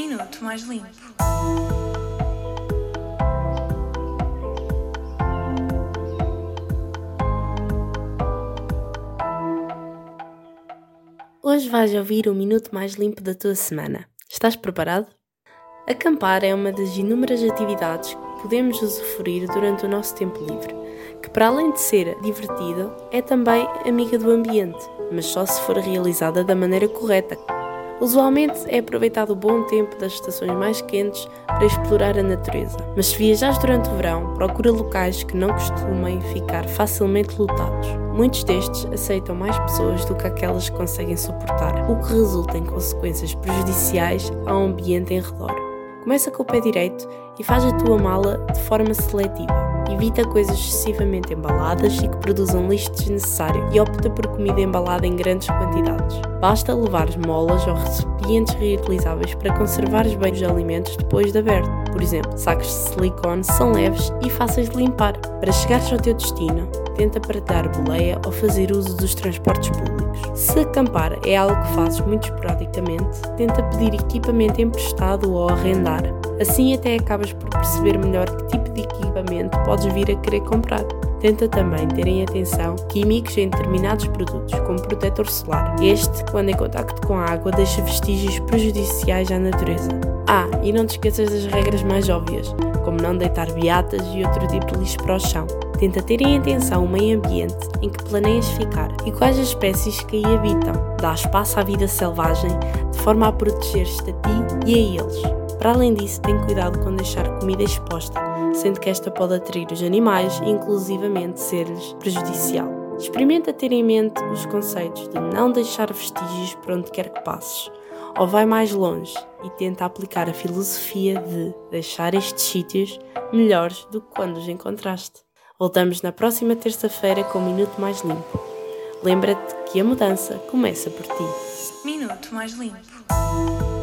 Minuto Mais Limpo. Hoje vais ouvir o minuto mais limpo da tua semana. Estás preparado? Acampar é uma das inúmeras atividades que podemos usufruir durante o nosso tempo livre, que para além de ser divertido, é também amiga do ambiente, mas só se for realizada da maneira correta. Usualmente é aproveitado o bom tempo das estações mais quentes para explorar a natureza, mas se viajares durante o verão, procura locais que não costumem ficar facilmente lotados. Muitos destes aceitam mais pessoas do que aquelas que conseguem suportar, o que resulta em consequências prejudiciais ao ambiente em redor. Começa com o pé direito e faz a tua mala de forma seletiva. Evita coisas excessivamente embaladas e que produzam lixo desnecessário e opta por comida embalada em grandes quantidades. Basta levar molas ou recipientes reutilizáveis para conservares bem os alimentos depois de aberto. Por exemplo, sacos de silicone são leves e fáceis de limpar. Para chegares ao teu destino, tenta partilhar boleia ou fazer uso dos transportes públicos. Se acampar é algo que fazes muito esporadicamente, tenta pedir equipamento emprestado ou arrendar. Assim até acabas por perceber melhor que tipo de equipamento podes vir a querer comprar. Tenta também ter em atenção químicos em determinados produtos, como protetor solar. Este, quando em contacto com a água, deixa vestígios prejudiciais à natureza. Ah, e não te esqueças das regras mais óbvias, como não deitar beatas e outro tipo de lixo para o chão. Tenta ter em atenção o meio ambiente em que planeias ficar e quais as espécies que aí habitam. Dá espaço à vida selvagem de forma a proteger-te a ti e a eles. Para além disso, tem cuidado com deixar comida exposta, sendo que esta pode atrair os animais e inclusivamente ser-lhes prejudicial. Experimenta ter em mente os conceitos de não deixar vestígios por onde quer que passes, ou vai mais longe e tenta aplicar a filosofia de deixar estes sítios melhores do que quando os encontraste. Voltamos na próxima terça-feira com um Minuto Mais Limpo. Lembra-te que a mudança começa por ti. Minuto Mais Limpo.